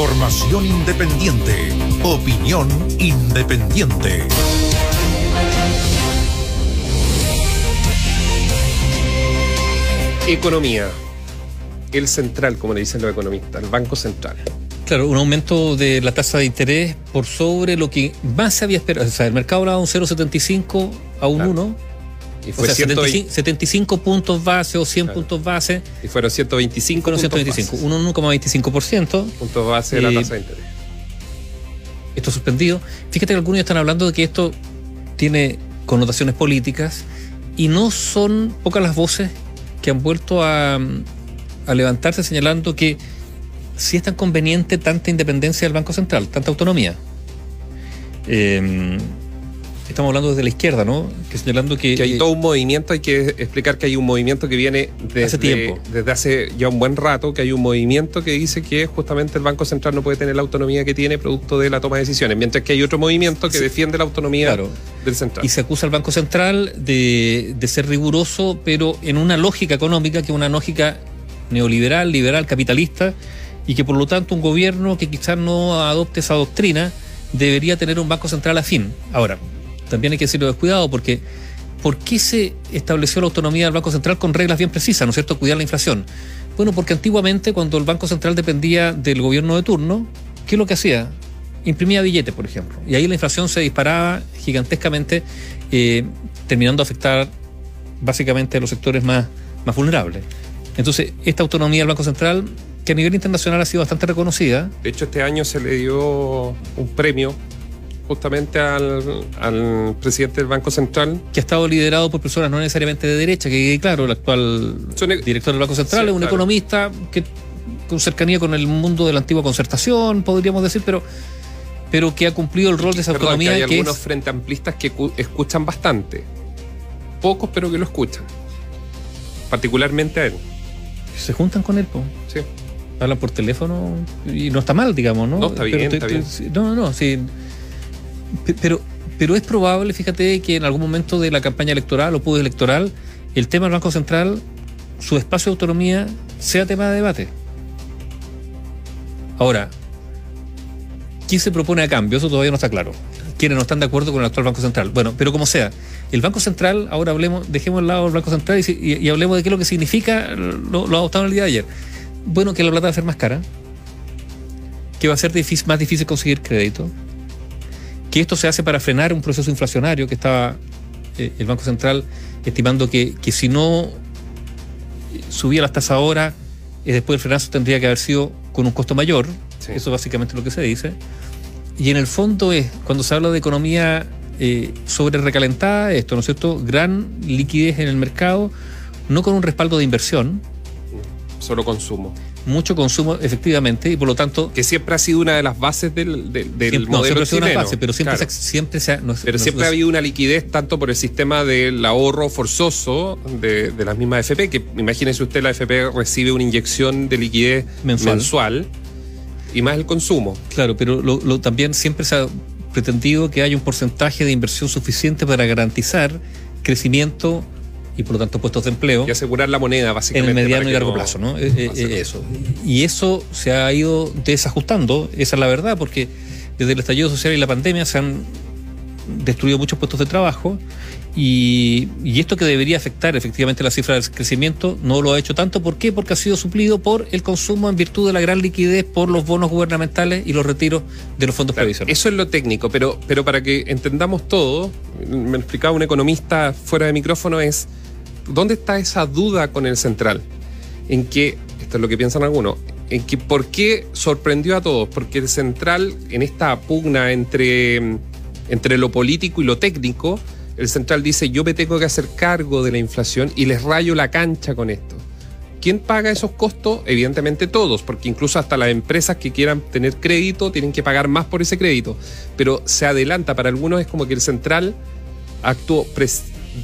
Información independiente. Opinión independiente. Economía. El central, como le dicen los economistas, el Banco Central. Claro, un aumento de la tasa de interés por sobre lo que más se había esperado. O sea, el mercado hablaba de un 0,75 a un Claro. 1. Y O fue sea, 120 75, 75 puntos base o 100 Claro. puntos base. y fueron 125 Fueron puntos 125, base. un 1,25%. puntos base de la tasa de interés. Esto suspendido. Fíjate que algunos están hablando de que esto tiene connotaciones políticas y no son pocas las voces que han vuelto a, a levantarse señalando que si es tan conveniente tanta independencia del Banco Central, tanta autonomía. Eh, estamos hablando desde la izquierda, ¿no? Que señalando que, Que hay eh, todo un movimiento, hay que explicar que hay un movimiento que viene desde, Hace tiempo. desde hace ya un buen rato, que hay un movimiento que dice que justamente el Banco Central no puede tener la autonomía que tiene producto de la toma de decisiones, mientras que hay otro movimiento que Sí. defiende la autonomía Claro. del central. Y se acusa al Banco Central de, de ser riguroso, pero en una lógica económica que es una lógica neoliberal, liberal, capitalista, y que por lo tanto un gobierno que quizás no adopte esa doctrina debería tener un Banco Central afín. Ahora, también hay que decirlo descuidado porque ¿por qué se estableció la autonomía del Banco Central con reglas bien precisas, ¿no es cierto? Cuidar la inflación. Bueno, porque antiguamente cuando el Banco Central dependía del gobierno de turno, ¿qué es lo que hacía? Imprimía billetes, por ejemplo. Y ahí la inflación se disparaba gigantescamente, eh, terminando a afectar básicamente a los sectores más, más vulnerables. Entonces, esta autonomía del Banco Central, que a nivel internacional ha sido bastante reconocida, De hecho, este año se le dio un premio justamente al, al presidente del Banco Central. que ha estado liderado por personas no necesariamente de derecha, que claro, el actual e- director del Banco Central Sí, es un claro. economista que con cercanía con el mundo de la antigua concertación, podríamos decir, pero pero que ha cumplido el rol de esa Perdón, que autonomía hay que, algunos es, frente amplistas que cu- escuchan bastante. Pocos, pero que lo escuchan. Particularmente a él. se juntan con él, po. Sí. hablan por teléfono y no está mal, digamos, ¿no? No, está bien, Pero está bien. no, no, sí. Pe- Pero, pero es probable, fíjate, que en algún momento de la campaña electoral o electoral el tema del Banco Central, su espacio de autonomía, sea tema de debate. Ahora, ¿quién se propone a cambio? Eso todavía no está claro. Quienes no están de acuerdo con el actual Banco Central. Bueno, pero como sea, el Banco Central, ahora hablemos, dejemos al lado el Banco Central y hablemos de qué es lo que significa lo, lo adoptado el día de ayer. Bueno, que la plata va a ser más cara, que va a ser difícil- más difícil conseguir crédito, que esto se hace para frenar un proceso inflacionario que estaba eh, el Banco Central estimando que, que si no subía las tasas ahora, eh, después el frenazo tendría que haber sido con un costo mayor. Sí. Eso es básicamente lo que se dice. Y en el fondo es, cuando se habla de economía eh, sobre recalentada, esto, ¿no es cierto? Gran liquidez en el mercado, no con un respaldo de inversión, Solo consumo. Mucho consumo efectivamente, y por lo tanto Que siempre ha sido una de las bases del, del- del siempre, no, modelo siempre una chileno. base, pero siempre, Claro. se, siempre se ha, no Pero no siempre no ha habido una liquidez tanto por el sistema del ahorro forzoso de, de las mismas FP, que imagínese usted la FP recibe una inyección de liquidez Mensual. mensual, y más el consumo. Claro, pero lo- lo- también siempre se ha pretendido que haya un porcentaje de inversión suficiente para garantizar crecimiento y por lo tanto puestos de empleo Y asegurar la moneda, en básicamente. el mediano y largo no- plazo, ¿no? Eh, eh, eso. Y eso se ha ido desajustando, esa es la verdad, porque desde el estallido social y la pandemia se han destruido muchos puestos de trabajo y, y esto que debería afectar efectivamente la cifra del crecimiento no lo ha hecho tanto. ¿Por qué? Porque ha sido suplido por el consumo en virtud de la gran liquidez por los bonos gubernamentales y los retiros de los fondos Claro, previsionales. eso es lo técnico, pero, pero para que entendamos todo, me lo explicaba un economista fuera de micrófono, es ¿dónde está esa duda con el central? En que, esto es lo que piensan algunos, en que por qué sorprendió a todos, porque el central, en esta pugna entre, entre lo político y lo técnico, el central dice yo me tengo que hacer cargo de la inflación y les rayo la cancha con esto. ¿Quién paga esos costos? Evidentemente todos, porque incluso hasta las empresas que quieran tener crédito tienen que pagar más por ese crédito. Pero se adelanta, para algunos es como que el central actuó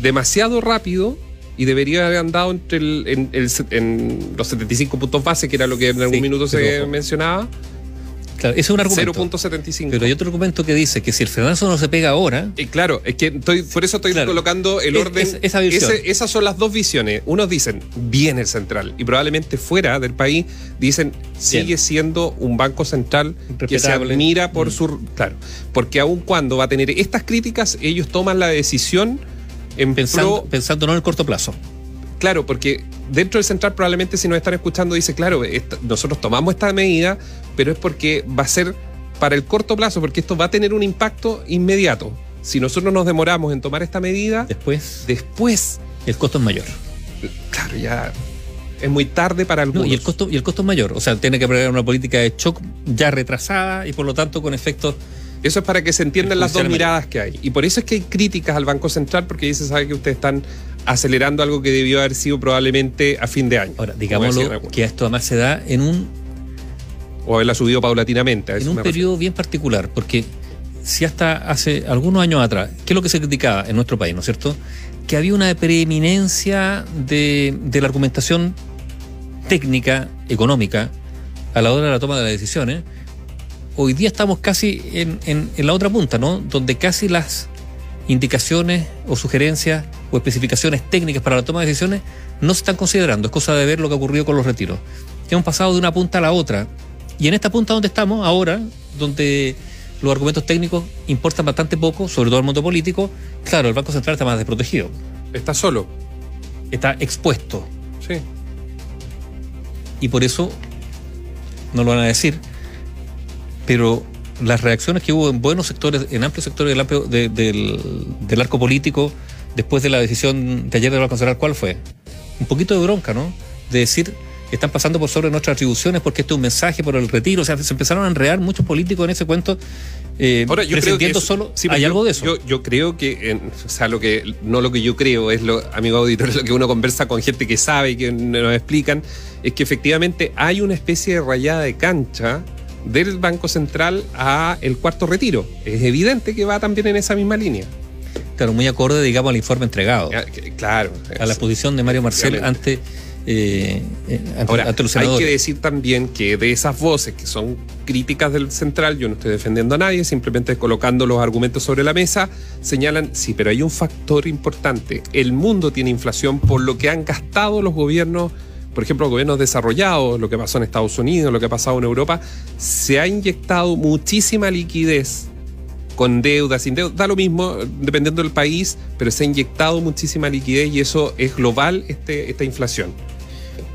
demasiado rápido y debería haber andado entre el- en, el en los 75 puntos base, que era lo que en algún Sí, minuto se ojo. mencionaba, Claro, ese es un argumento. 0.75. Pero hay otro argumento que dice que si el frenazo no se pega ahora, Y claro, es que estoy, por eso estoy Claro. colocando el orden. es- esa visión. Ese- esas son las dos visiones. Unos dicen, bien el central. Y probablemente fuera del país dicen, sigue siendo un banco central que se admira por Mm. su. Claro. Porque aun cuando va a tener estas críticas, ellos toman la decisión en pensando, pro pensando no en el corto plazo. Claro, porque dentro del central probablemente si nos están escuchando dice, claro, esta- nosotros tomamos esta medida, pero es porque va a ser para el corto plazo, porque esto va a tener un impacto inmediato. Si nosotros nos demoramos en tomar esta medida, Después, después, el costo es mayor. claro, ya es muy tarde para No, algunos. y el costo y el costo es mayor. O sea, tiene que prever una política de shock ya retrasada y por lo tanto con efectos. Eso es para que se entiendan las dos miradas que hay. Y por eso es que hay críticas al Banco Central, porque dice, sabe que ustedes están acelerando algo que debió haber sido probablemente a fin de año. Ahora, digámoslo que esto además se da en un, O haberla subido paulatinamente. a en un periodo bien particular, porque si hasta hace algunos años atrás, ¿qué es lo que se criticaba en nuestro país, ¿no es cierto? Que había una preeminencia de, de la argumentación técnica, económica, a la hora de la toma de las decisiones. Hoy día estamos casi en, en- en la otra punta, ¿no? Donde casi las indicaciones o sugerencias o especificaciones técnicas para la toma de decisiones no se están considerando. Es cosa de ver lo que ha ocurrido con los retiros. Hemos pasado de una punta a la otra. Y en esta punta donde estamos ahora, donde los argumentos técnicos importan bastante poco, sobre todo el mundo político, claro, el Banco Central está más desprotegido. Está solo. Está expuesto. Sí. y por eso no lo van a decir, pero las reacciones que hubo en buenos sectores, en amplios sectores del, amplio- de- del, del arco político después de la decisión de ayer del Banco Central, ¿cuál fue? Un poquito de bronca, ¿no? De decir, están pasando por sobre nuestras atribuciones porque este es un mensaje por el retiro, o sea, se empezaron a enredar muchos políticos en ese cuento, eh, Ahora, yo creo que eso- solo, sí, hay yo- algo de eso. Yo, yo creo que, en- o sea, lo que, no lo que yo creo, es lo, amigo auditor, es lo que uno conversa con gente que sabe y que nos explican, es que efectivamente hay una especie de rayada de cancha del Banco Central a el cuarto retiro. Es evidente que va también en esa misma línea. claro, muy acorde, digamos, al informe entregado, Claro. a la posición de Mario Marcel ante, eh, eh, ante, Ahora, ante los hay que decir también que de esas voces que son críticas del central, yo no estoy defendiendo a nadie, simplemente colocando los argumentos sobre la mesa, señalan, sí, pero hay un factor importante. El mundo tiene inflación por lo que han gastado los gobiernos, por ejemplo, gobiernos desarrollados, lo que pasó en Estados Unidos, lo que ha pasado en Europa, se ha inyectado muchísima liquidez con deuda, sin deuda, da lo mismo dependiendo del país, pero se ha inyectado muchísima liquidez y eso es global, este, esta inflación.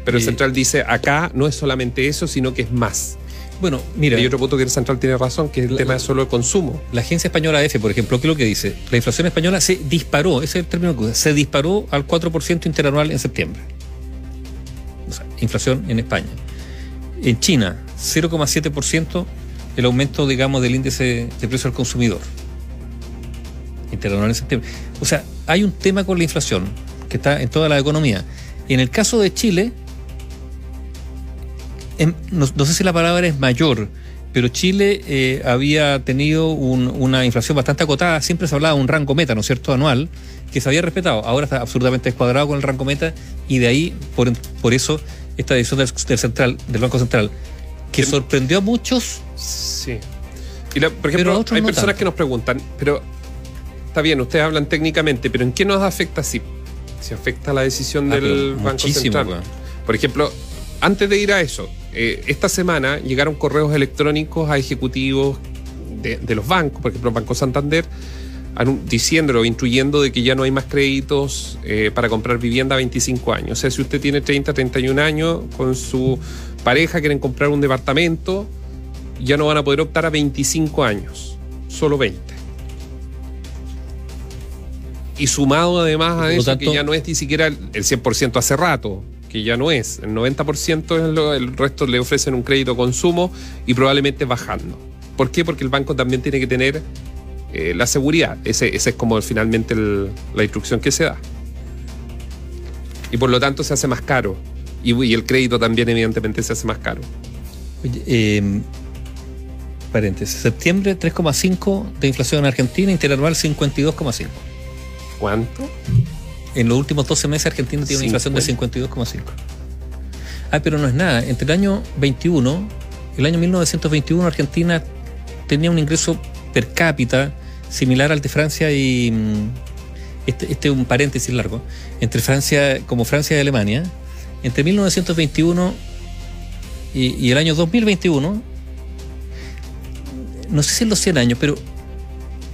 Pero el central dice, acá no es solamente eso, sino que es más. Bueno, mira, Hay otro punto que el central tiene razón, que es el La- tema de solo el consumo. la agencia española EFE, por ejemplo, ¿qué es lo que dice? La inflación española se disparó, ese es el término que usa, se disparó al 4% interanual en septiembre. Inflación en España. En China, 0,7% el aumento, digamos, del índice de precio al consumidor. Interanual en septiembre. O sea, hay un tema con la inflación que está en toda la economía. En el caso de Chile, em, no, sé si la palabra es mayor, pero Chile eh, había tenido un- una inflación bastante acotada, siempre se hablaba de un rango meta, ¿no es cierto?, anual, que se había respetado. Ahora está absolutamente descuadrado con el rango meta y de ahí, por eso, esta decisión del, del central, del Banco Central, que sorprendió a muchos, Sí. Y la- por Pero ejemplo, hay no personas tanto. que nos preguntan, pero está bien, ustedes hablan técnicamente, pero ¿en qué nos afecta si, si afecta la decisión Ah, del Banco Central? weón. Por ejemplo, antes de ir a eso, eh, esta semana llegaron correos electrónicos a ejecutivos de, de los bancos, por ejemplo, Banco Santander, diciéndolo, instruyendo de que ya no hay más créditos eh, para comprar vivienda a 25 años. O sea, si usted tiene 30, 31 años, con su pareja quieren comprar un departamento, ya no van a poder optar a 25 años, solo 20. Y sumado además a eso, tanto- que ya no es ni siquiera el el 100% hace rato, que ya no es. El 90% es lo, el resto le ofrecen un crédito consumo y probablemente bajando. ¿Por qué? Porque el banco también tiene que tener eh, la seguridad. Ese, ese es como finalmente el- la instrucción que se da. Y por lo tanto se hace más caro. Y, y el crédito también evidentemente se hace más caro. Oye, eh, paréntesis, septiembre 3,5 de inflación en Argentina, interanual 52,5. ¿Cuánto? En los últimos 12 meses Argentina tiene una inflación de 52,5. Ah, pero no es nada. Entre el año 21 el año 1921 Argentina tenía un ingreso per cápita similar al de Francia y mm, este, este es un paréntesis largo entre Francia como Francia y Alemania entre 1921 y, el año 2021 no sé si en los 100 años pero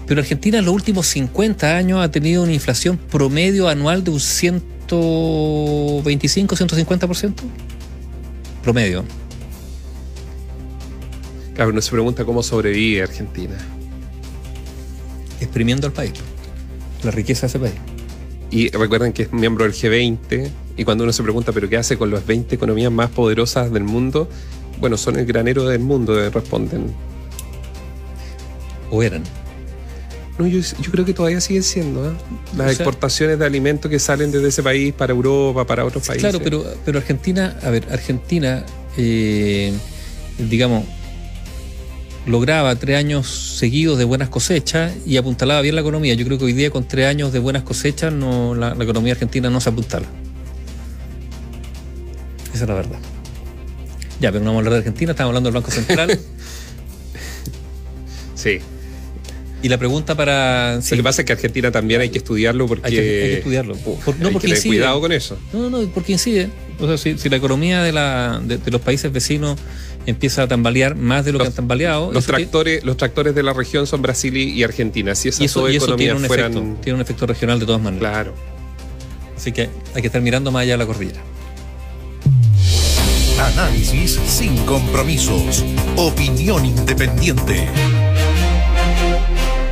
pero Argentina en los últimos 50 años ha tenido una inflación promedio anual de un 125, 150%. Promedio. Claro, uno se pregunta cómo sobrevive Argentina. Exprimiendo al país. La riqueza de ese país. Y recuerden que es miembro del G20 y cuando uno se pregunta, ¿pero qué hace con las 20 economías más poderosas del mundo? Bueno, son el granero del mundo, responden. O eran. No, yo, yo creo que todavía siguen siendo. ¿eh? Las O sea- exportaciones de alimentos que salen desde ese país para Europa, para otros países. Claro, pero, pero Argentina, a ver, Argentina, eh, digamos, lograba tres años seguidos de buenas cosechas y apuntalaba bien la economía. Yo creo que hoy día con tres años de buenas cosechas no, la, la economía argentina no se apuntala. Esa es la verdad. Ya, pero no vamos a hablar de Argentina, estamos hablando del Banco Central. Sí. y la pregunta para... sí, Lo que pasa es que Argentina también hay que estudiarlo porque. Hay que- hay que estudiarlo. Por- no, hay porque que tener incide. cuidado con eso. No, no, no, porque incide. O sea, si, si la economía de, la, de, de los países vecinos empieza a tambalear más de lo que han tambaleado, Los tractores, los tractores de la región son Brasil y Argentina. Si esas y eso, dos y eso tiene, un fueran. efecto, tiene un efecto regional de todas maneras. Claro. Así que hay que estar mirando más allá de la cordillera. Análisis sin compromisos. Opinión independiente.